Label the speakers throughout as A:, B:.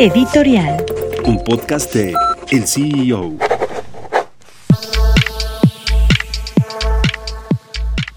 A: Editorial.
B: Un podcast de El CEO.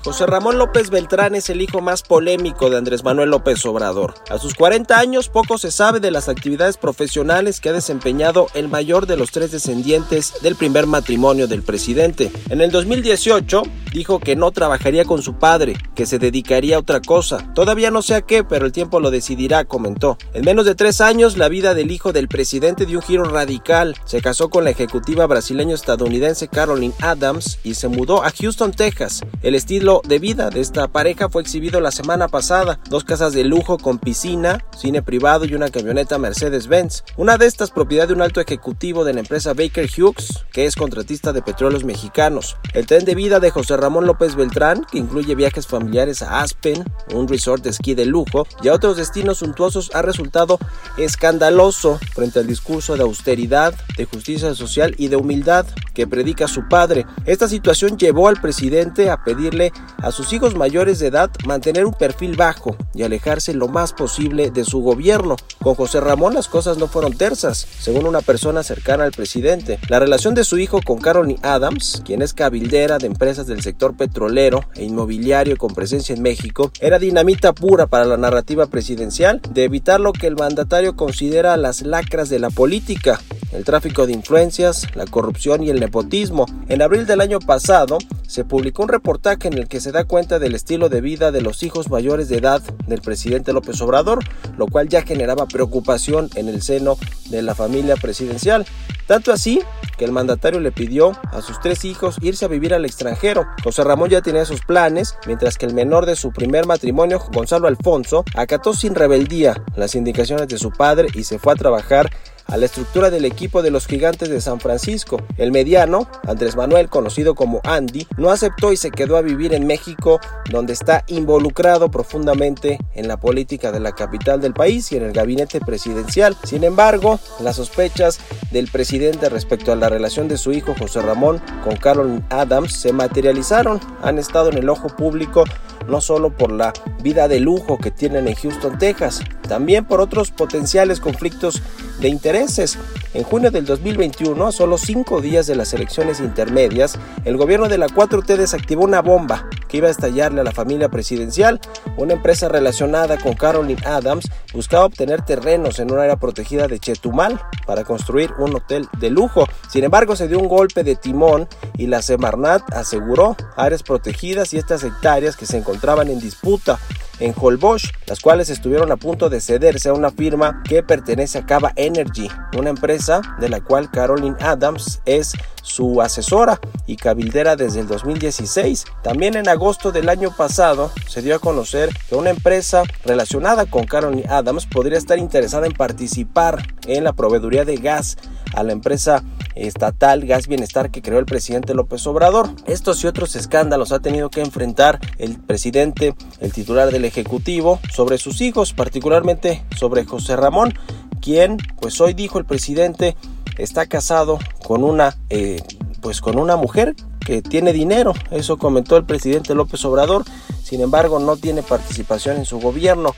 C: José Ramón López Beltrán es el hijo más polémico de Andrés Manuel López Obrador. A sus 40 años poco se sabe de las actividades profesionales que ha desempeñado el mayor de los tres descendientes del primer matrimonio del presidente. En el 2018 dijo que no trabajaría con su padre, que se dedicaría a otra cosa. Todavía no sé a qué, pero el tiempo lo decidirá, comentó. En menos de tres años la vida del hijo del presidente dio un giro radical. Se casó con la ejecutiva brasileño-estadounidense Caroline Adams y se mudó a Houston, Texas. El estilo de vida de esta pareja fue exhibido la semana pasada. Dos casas de lujo con piscina, cine privado y una camioneta Mercedes-Benz. Una de estas propiedad de un alto ejecutivo de la empresa Baker Hughes, que es contratista de petróleos mexicanos. El tren de vida de José Ramón López Beltrán, que incluye viajes familiares a Aspen, un resort de esquí de lujo y a otros destinos suntuosos, ha resultado escandaloso frente al discurso de austeridad, de justicia social y de humildad que predica su padre. Esta situación llevó al presidente a pedirle a sus hijos mayores de edad mantener un perfil bajo y alejarse lo más posible de su gobierno. Con José Ramón las cosas no fueron tersas, según una persona cercana al presidente. La relación de su hijo con Caroline Adams, quien es cabildera de empresas del sector petrolero e inmobiliario con presencia en México, era dinamita pura para la narrativa presidencial de evitar lo que el mandatario considera las lacras de la política, el tráfico de influencias, la corrupción y el nepotismo. En abril del año pasado se publicó un reportaje en el que se da cuenta del estilo de vida de los hijos mayores de edad del presidente López Obrador, lo cual ya generaba preocupación en el seno de la familia presidencial. Tanto así que el mandatario le pidió a sus tres hijos irse a vivir al extranjero. José Ramón ya tenía sus planes, mientras que el menor de su primer matrimonio, Gonzalo Alfonso, acató sin rebeldía las indicaciones de su padre y se fue a trabajar a la estructura del equipo de los gigantes de San Francisco. El mediano, Andrés Manuel, conocido como Andy, no aceptó y se quedó a vivir en México, donde está involucrado profundamente en la política de la capital del país y en el gabinete presidencial. Sin embargo, las sospechas del presidente respecto a la relación de su hijo José Ramón con Carolyn Adams se materializaron. Han estado en el ojo público no solo por la vida de lujo que tienen en Houston, Texas, también por otros potenciales conflictos de intereses. En junio del 2021, a solo cinco días de las elecciones intermedias, el gobierno de la 4T desactivó una bomba iba a estallarle a la familia presidencial. Una empresa relacionada con Caroline Adams buscaba obtener terrenos en un área protegida de Chetumal para construir un hotel de lujo. Sin embargo, se dio un golpe de timón y la Semarnat aseguró áreas protegidas y estas hectáreas que se encontraban en disputa en Holbox, las cuales estuvieron a punto de cederse a una firma que pertenece a Cava Energy, una empresa de la cual Caroline Adams es su asesora y cabildera desde el 2016. También en agosto del año pasado se dio a conocer que una empresa relacionada con Caroline Adams podría estar interesada en participar en la proveeduría de gas a la empresa estatal Gas Bienestar que creó el presidente López Obrador. Estos y otros escándalos ha tenido que enfrentar el presidente, el titular del Ejecutivo, sobre sus hijos, particularmente sobre José Ramón, quien, pues hoy dijo el presidente, está casado con una, eh, pues con una mujer que tiene dinero. Eso comentó el presidente López Obrador. Sin embargo, no tiene participación en su gobierno.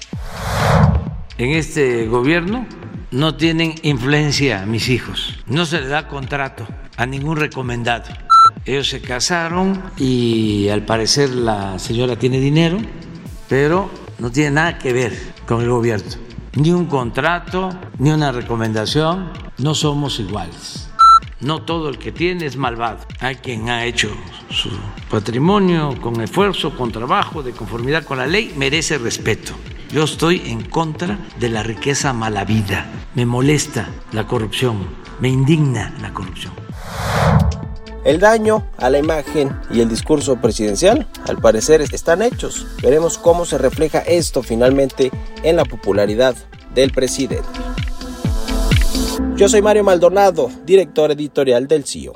D: En este gobierno no tienen influencia mis hijos. No se le da contrato a ningún recomendado. Ellos se casaron y al parecer la señora tiene dinero, pero no tiene nada que ver con el gobierno. Ni un contrato, ni una recomendación. No somos iguales. No todo el que tiene es malvado. Hay quien ha hecho su patrimonio con esfuerzo, con trabajo, de conformidad con la ley, merece respeto. Yo estoy en contra de la riqueza mala vida. Me molesta la corrupción, me indigna la corrupción.
C: El daño a la imagen y el discurso presidencial, al parecer, están hechos. Veremos cómo se refleja esto finalmente en la popularidad del presidente. Yo soy Mario Maldonado, director editorial del CIO.